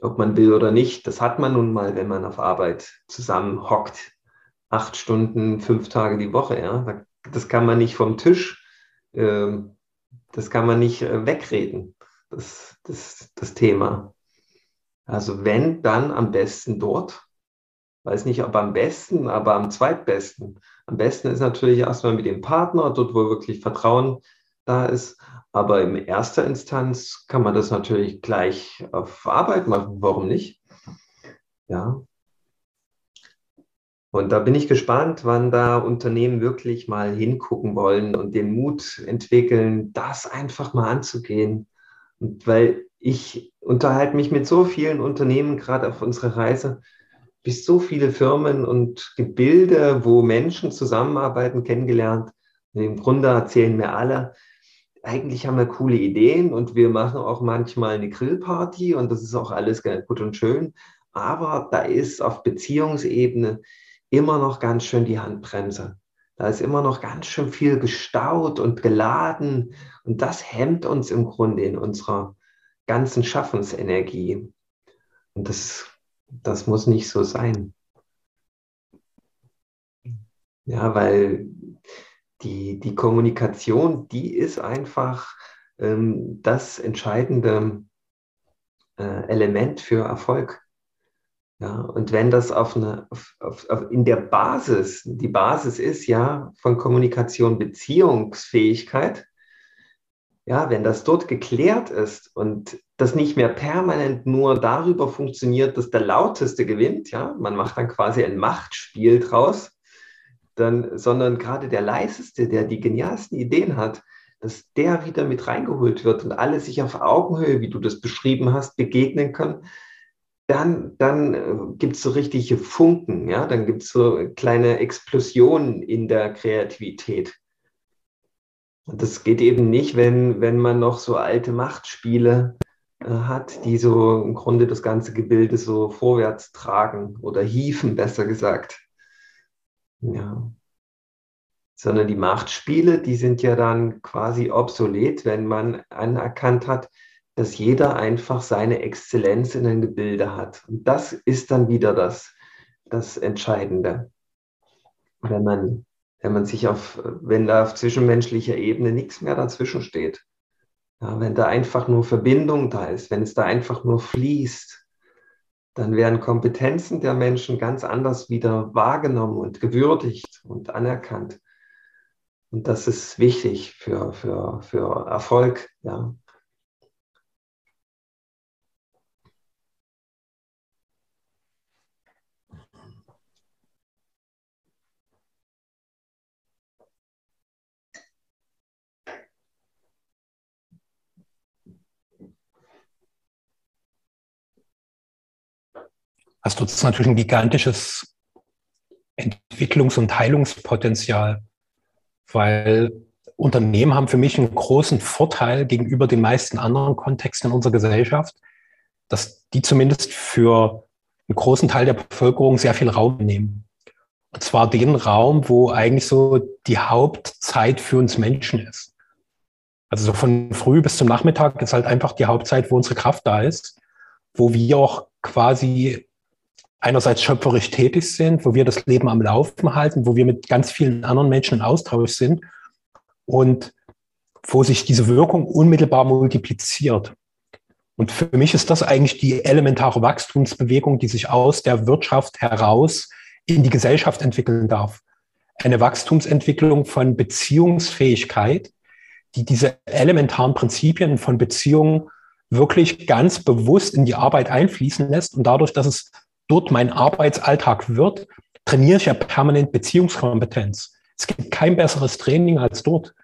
Ob man will oder nicht, das hat man nun mal, wenn man auf Arbeit zusammen hockt. Acht Stunden, fünf Tage die Woche. Ja? Das kann man nicht vom Tisch, ähm, das kann man nicht äh, wegreden, das, das, das Thema. Also wenn, dann am besten dort weiß nicht, ob am besten, aber am zweitbesten. Am besten ist natürlich erstmal mit dem Partner, dort wo wirklich Vertrauen da ist. Aber in erster Instanz kann man das natürlich gleich auf Arbeit machen. Warum nicht? Ja. Und da bin ich gespannt, wann da Unternehmen wirklich mal hingucken wollen und den Mut entwickeln, das einfach mal anzugehen. Und weil ich unterhalte mich mit so vielen Unternehmen gerade auf unserer Reise, bis so viele Firmen und Gebilde, wo Menschen zusammenarbeiten, kennengelernt. Und Im Grunde erzählen mir alle, eigentlich haben wir coole Ideen und wir machen auch manchmal eine Grillparty und das ist auch alles gut und schön. Aber da ist auf Beziehungsebene immer noch ganz schön die Handbremse. Da ist immer noch ganz schön viel gestaut und geladen und das hemmt uns im Grunde in unserer ganzen Schaffensenergie. Und das das muss nicht so sein. Ja, weil die, die Kommunikation, die ist einfach ähm, das entscheidende äh, Element für Erfolg. Ja, und wenn das auf eine, auf, auf, auf, in der Basis, die Basis ist ja von Kommunikation Beziehungsfähigkeit, ja, wenn das dort geklärt ist und das nicht mehr permanent nur darüber funktioniert, dass der Lauteste gewinnt, ja, man macht dann quasi ein Machtspiel draus, dann, sondern gerade der Leiseste, der die genialsten Ideen hat, dass der wieder mit reingeholt wird und alle sich auf Augenhöhe, wie du das beschrieben hast, begegnen können, dann, dann äh, gibt es so richtige Funken, ja, dann gibt es so kleine Explosionen in der Kreativität. Und das geht eben nicht, wenn, wenn man noch so alte Machtspiele äh, hat, die so im Grunde das ganze Gebilde so vorwärts tragen oder hieven, besser gesagt. Ja. Sondern die Machtspiele, die sind ja dann quasi obsolet, wenn man anerkannt hat, dass jeder einfach seine Exzellenz in den Gebilde hat. Und das ist dann wieder das, das Entscheidende. Wenn man wenn man sich auf, wenn da auf zwischenmenschlicher Ebene nichts mehr dazwischen steht. Ja, wenn da einfach nur Verbindung da ist, wenn es da einfach nur fließt, dann werden Kompetenzen der Menschen ganz anders wieder wahrgenommen und gewürdigt und anerkannt. Und das ist wichtig für, für, für Erfolg. Ja. Hast du natürlich ein gigantisches Entwicklungs- und Heilungspotenzial, weil Unternehmen haben für mich einen großen Vorteil gegenüber den meisten anderen Kontexten in unserer Gesellschaft, dass die zumindest für einen großen Teil der Bevölkerung sehr viel Raum nehmen. Und zwar den Raum, wo eigentlich so die Hauptzeit für uns Menschen ist. Also so von früh bis zum Nachmittag ist halt einfach die Hauptzeit, wo unsere Kraft da ist, wo wir auch quasi einerseits schöpferisch tätig sind, wo wir das Leben am Laufen halten, wo wir mit ganz vielen anderen Menschen in Austausch sind und wo sich diese Wirkung unmittelbar multipliziert. Und für mich ist das eigentlich die elementare Wachstumsbewegung, die sich aus der Wirtschaft heraus in die Gesellschaft entwickeln darf. Eine Wachstumsentwicklung von Beziehungsfähigkeit, die diese elementaren Prinzipien von Beziehungen wirklich ganz bewusst in die Arbeit einfließen lässt und dadurch, dass es dort mein Arbeitsalltag wird, trainiere ich ja permanent Beziehungskompetenz. Es gibt kein besseres Training als dort.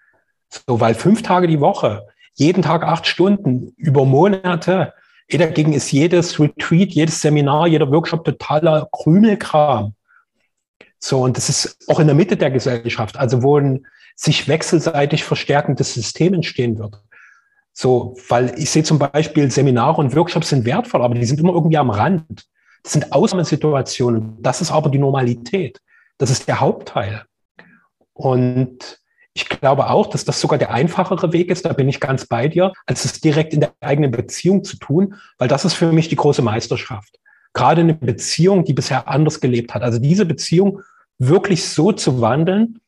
So, weil fünf Tage die Woche, jeden Tag acht Stunden, über Monate, eh dagegen ist jedes Retreat, jedes Seminar, jeder Workshop totaler Krümelkram. So, und das ist auch in der Mitte der Gesellschaft, also wo ein sich wechselseitig verstärkendes System entstehen wird. So, weil ich sehe zum Beispiel Seminare und Workshops sind wertvoll, aber die sind immer irgendwie am Rand. Das sind Ausnahmesituationen. Das ist aber die Normalität. Das ist der Hauptteil. Und ich glaube auch, dass das sogar der einfachere Weg ist, da bin ich ganz bei dir, als es direkt in der eigenen Beziehung zu tun, weil das ist für mich die große Meisterschaft. Gerade eine Beziehung, die bisher anders gelebt hat. Also diese Beziehung wirklich so zu wandeln,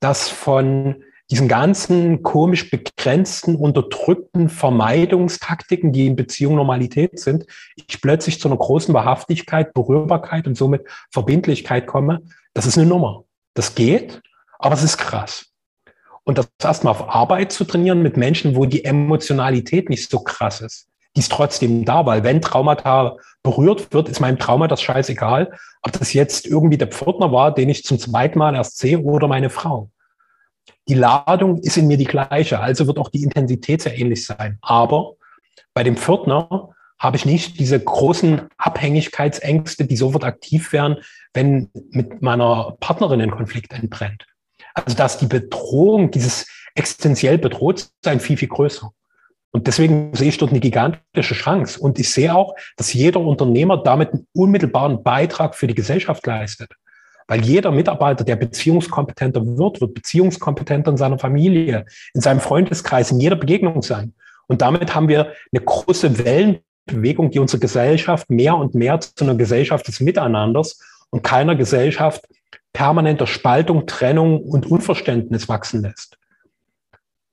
dass von diesen ganzen komisch begrenzten, unterdrückten Vermeidungstaktiken, die in Beziehung Normalität sind, ich plötzlich zu einer großen Wahrhaftigkeit, Berührbarkeit und somit Verbindlichkeit komme, das ist eine Nummer. Das geht, aber es ist krass. Und das erstmal auf Arbeit zu trainieren mit Menschen, wo die Emotionalität nicht so krass ist, die ist trotzdem da, weil wenn Traumata berührt wird, ist meinem Trauma das scheißegal, ob das jetzt irgendwie der Pförtner war, den ich zum zweiten Mal erst sehe, oder meine Frau die Ladung ist in mir die gleiche, also wird auch die Intensität sehr ähnlich sein. Aber bei dem Pförtner habe ich nicht diese großen Abhängigkeitsängste, die sofort aktiv werden, wenn mit meiner Partnerin ein Konflikt entbrennt. Also da ist die Bedrohung, dieses existenziell bedroht sein, viel, viel größer. Und deswegen sehe ich dort eine gigantische Chance. Und ich sehe auch, dass jeder Unternehmer damit einen unmittelbaren Beitrag für die Gesellschaft leistet. Weil jeder Mitarbeiter, der beziehungskompetenter wird, wird beziehungskompetenter in seiner Familie, in seinem Freundeskreis, in jeder Begegnung sein. Und damit haben wir eine große Wellenbewegung, die unsere Gesellschaft mehr und mehr zu einer Gesellschaft des Miteinanders und keiner Gesellschaft permanenter Spaltung, Trennung und Unverständnis wachsen lässt.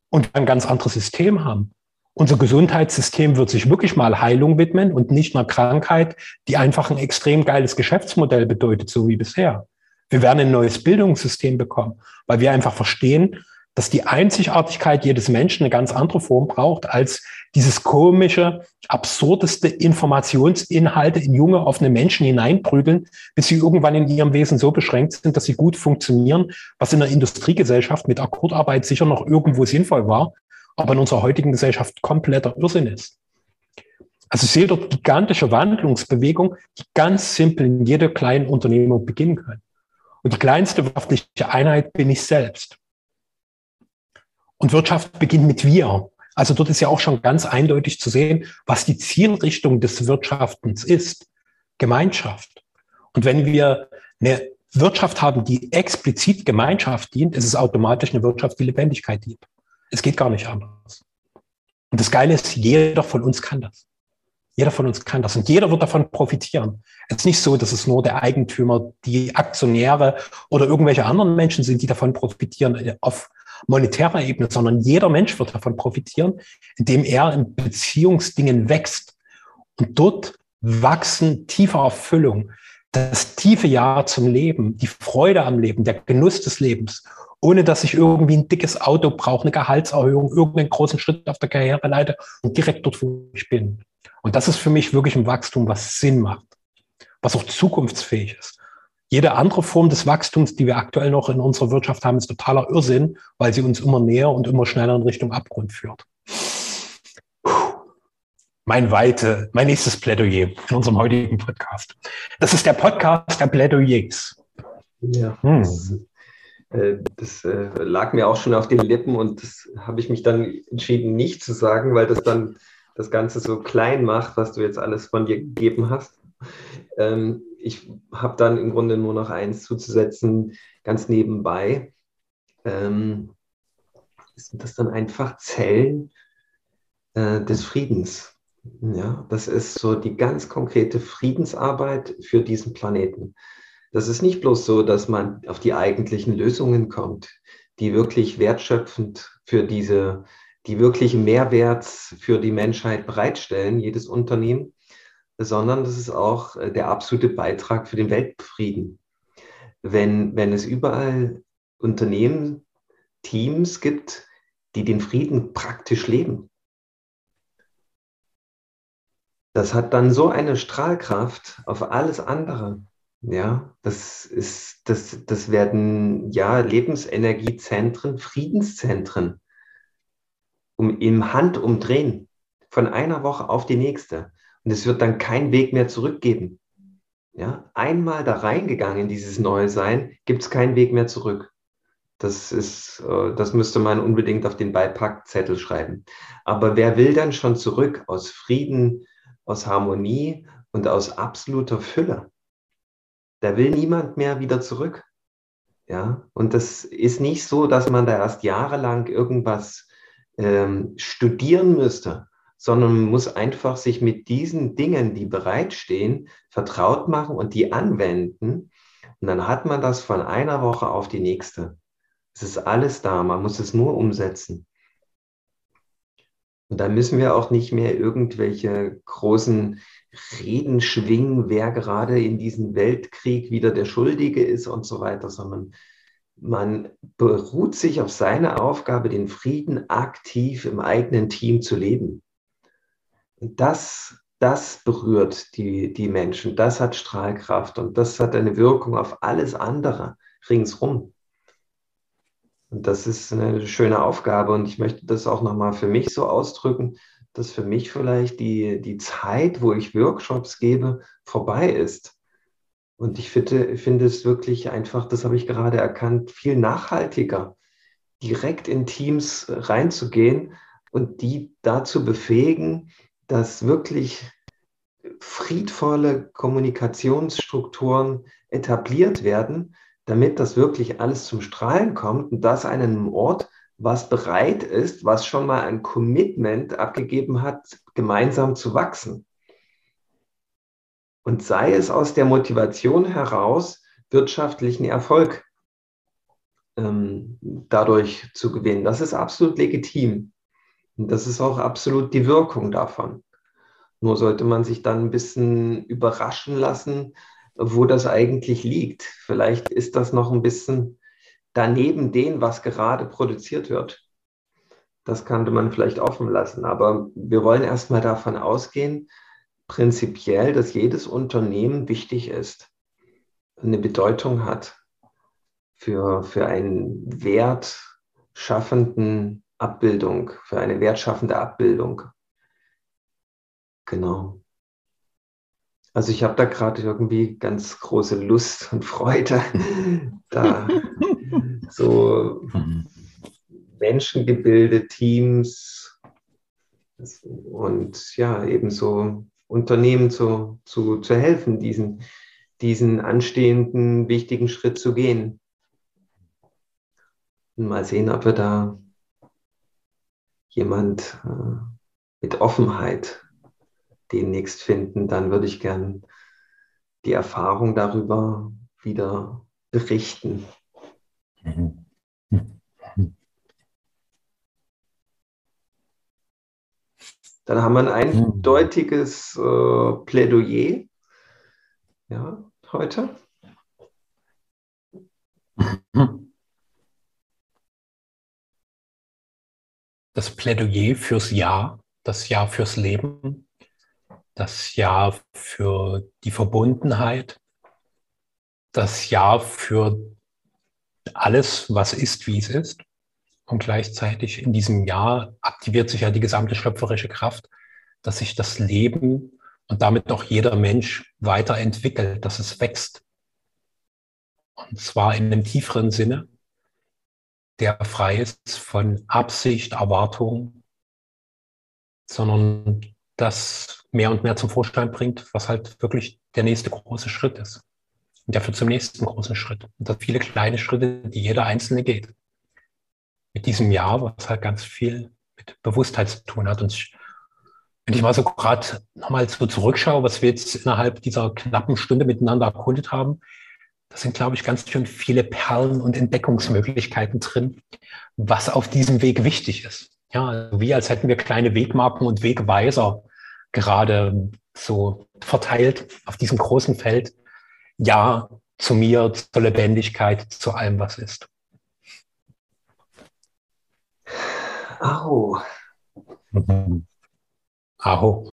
Und ein ganz anderes System haben. Unser Gesundheitssystem wird sich wirklich mal Heilung widmen und nicht einer Krankheit, die einfach ein extrem geiles Geschäftsmodell bedeutet, so wie bisher. Wir werden ein neues Bildungssystem bekommen, weil wir einfach verstehen, dass die Einzigartigkeit jedes Menschen eine ganz andere Form braucht als dieses komische, absurdeste Informationsinhalte in junge, offene Menschen hineinprügeln, bis sie irgendwann in ihrem Wesen so beschränkt sind, dass sie gut funktionieren, was in der Industriegesellschaft mit Akkordarbeit sicher noch irgendwo sinnvoll war, aber in unserer heutigen Gesellschaft kompletter Irrsinn ist. Also ich sehe dort gigantische Wandlungsbewegung, die ganz simpel in jeder kleinen Unternehmung beginnen können. Und die kleinste wirtschaftliche Einheit bin ich selbst. Und Wirtschaft beginnt mit wir. Also dort ist ja auch schon ganz eindeutig zu sehen, was die Zielrichtung des Wirtschaftens ist. Gemeinschaft. Und wenn wir eine Wirtschaft haben, die explizit Gemeinschaft dient, ist es automatisch eine Wirtschaft, die Lebendigkeit dient. Es geht gar nicht anders. Und das Geile ist, jeder von uns kann das. Jeder von uns kann das und jeder wird davon profitieren. Es ist nicht so, dass es nur der Eigentümer, die Aktionäre oder irgendwelche anderen Menschen sind, die davon profitieren auf monetärer Ebene, sondern jeder Mensch wird davon profitieren, indem er in Beziehungsdingen wächst. Und dort wachsen tiefe Erfüllung, das tiefe Ja zum Leben, die Freude am Leben, der Genuss des Lebens, ohne dass ich irgendwie ein dickes Auto brauche, eine Gehaltserhöhung, irgendeinen großen Schritt auf der Karriere leite und direkt dort, wo ich bin. Und das ist für mich wirklich ein Wachstum, was Sinn macht, was auch zukunftsfähig ist. Jede andere Form des Wachstums, die wir aktuell noch in unserer Wirtschaft haben, ist totaler Irrsinn, weil sie uns immer näher und immer schneller in Richtung Abgrund führt. Mein weite, mein nächstes Plädoyer in unserem heutigen Podcast. Das ist der Podcast der Plädoyers. Ja. Hm. Äh, das äh, lag mir auch schon auf den Lippen und das habe ich mich dann entschieden, nicht zu sagen, weil das dann das Ganze so klein macht, was du jetzt alles von dir gegeben hast. Ähm, ich habe dann im Grunde nur noch eins zuzusetzen, ganz nebenbei. Ähm, sind das dann einfach Zellen äh, des Friedens? Ja, das ist so die ganz konkrete Friedensarbeit für diesen Planeten. Das ist nicht bloß so, dass man auf die eigentlichen Lösungen kommt, die wirklich wertschöpfend für diese die wirklich Mehrwert für die Menschheit bereitstellen, jedes Unternehmen, sondern das ist auch äh, der absolute Beitrag für den Weltfrieden. Wenn, wenn es überall Unternehmen, Teams gibt, die den Frieden praktisch leben, das hat dann so eine Strahlkraft auf alles andere. Ja, das ist, das, das werden ja Lebensenergiezentren, Friedenszentren um, im Handumdrehen von einer Woche auf die nächste. Und es wird dann keinen Weg mehr zurückgeben. Ja, einmal da reingegangen in dieses Neue Sein, gibt es keinen Weg mehr zurück. Das ist, äh, das müsste man unbedingt auf den Beipackzettel schreiben. Aber wer will dann schon zurück aus Frieden, aus Harmonie und aus absoluter Fülle? Da will niemand mehr wieder zurück. Ja, und das ist nicht so, dass man da erst jahrelang irgendwas ähm, studieren müsste, sondern man muss einfach sich mit diesen Dingen, die bereitstehen, vertraut machen und die anwenden. Und dann hat man das von einer Woche auf die nächste. Es ist alles da, man muss es nur umsetzen. Und da müssen wir auch nicht mehr irgendwelche großen Reden schwingen, wer gerade in diesem Weltkrieg wieder der Schuldige ist und so weiter, sondern man beruht sich auf seine Aufgabe, den Frieden aktiv im eigenen Team zu leben. Und das, das berührt die, die Menschen, das hat Strahlkraft und das hat eine Wirkung auf alles andere ringsrum. Und das ist eine schöne Aufgabe und ich möchte das auch nochmal für mich so ausdrücken, dass für mich vielleicht die, die Zeit, wo ich Workshops gebe, vorbei ist. Und ich finde, finde es wirklich einfach, das habe ich gerade erkannt, viel nachhaltiger, direkt in Teams reinzugehen und die dazu befähigen, dass wirklich friedvolle Kommunikationsstrukturen etabliert werden, damit das wirklich alles zum Strahlen kommt und das an einem Ort, was bereit ist, was schon mal ein Commitment abgegeben hat, gemeinsam zu wachsen. Und sei es aus der Motivation heraus, wirtschaftlichen Erfolg ähm, dadurch zu gewinnen. Das ist absolut legitim. Und das ist auch absolut die Wirkung davon. Nur sollte man sich dann ein bisschen überraschen lassen, wo das eigentlich liegt. Vielleicht ist das noch ein bisschen daneben dem, was gerade produziert wird. Das könnte man vielleicht offen lassen. Aber wir wollen erstmal davon ausgehen, prinzipiell, dass jedes Unternehmen wichtig ist, eine Bedeutung hat für, für einen wertschaffenden Abbildung, für eine wertschaffende Abbildung. Genau. Also ich habe da gerade irgendwie ganz große Lust und Freude, [LAUGHS] da so. Menschengebilde, Teams und ja, ebenso Unternehmen zu, zu, zu helfen, diesen, diesen anstehenden wichtigen Schritt zu gehen. Und mal sehen, ob wir da jemand äh, mit Offenheit demnächst finden, dann würde ich gern die Erfahrung darüber wieder berichten. Mhm. Dann haben wir ein eindeutiges äh, Plädoyer ja, heute. [LAUGHS] Das Plädoyer fürs Ja, das Ja fürs Leben, das Ja für die Verbundenheit, das Ja für alles, was ist, wie es ist. Und gleichzeitig in diesem Jahr aktiviert sich ja die gesamte schöpferische Kraft, dass sich das Leben und damit auch jeder Mensch weiterentwickelt, dass es wächst. Und zwar in einem tieferen Sinne, der frei ist von Absicht, Erwartung, sondern das mehr und mehr zum Vorschein bringt, was halt wirklich der nächste große Schritt ist. Und der führt zum nächsten großen Schritt. Und das viele kleine Schritte, die jeder Einzelne geht. Mit diesem Jahr, was halt ganz viel mit Bewusstheit zu tun hat. Und ich, wenn ich mal so gerade nochmal so zurückschaue, was wir jetzt innerhalb dieser knappen Stunde miteinander erkundet haben, da sind, glaube ich, ganz schön viele Perlen und Entdeckungsmöglichkeiten drin, was auf diesem Weg wichtig ist. Ja, wie als hätten wir kleine Wegmarken und Wegweiser gerade so verteilt auf diesem großen Feld. Ja zu mir, zur Lebendigkeit, zu allem, was ist. Aho. Aho.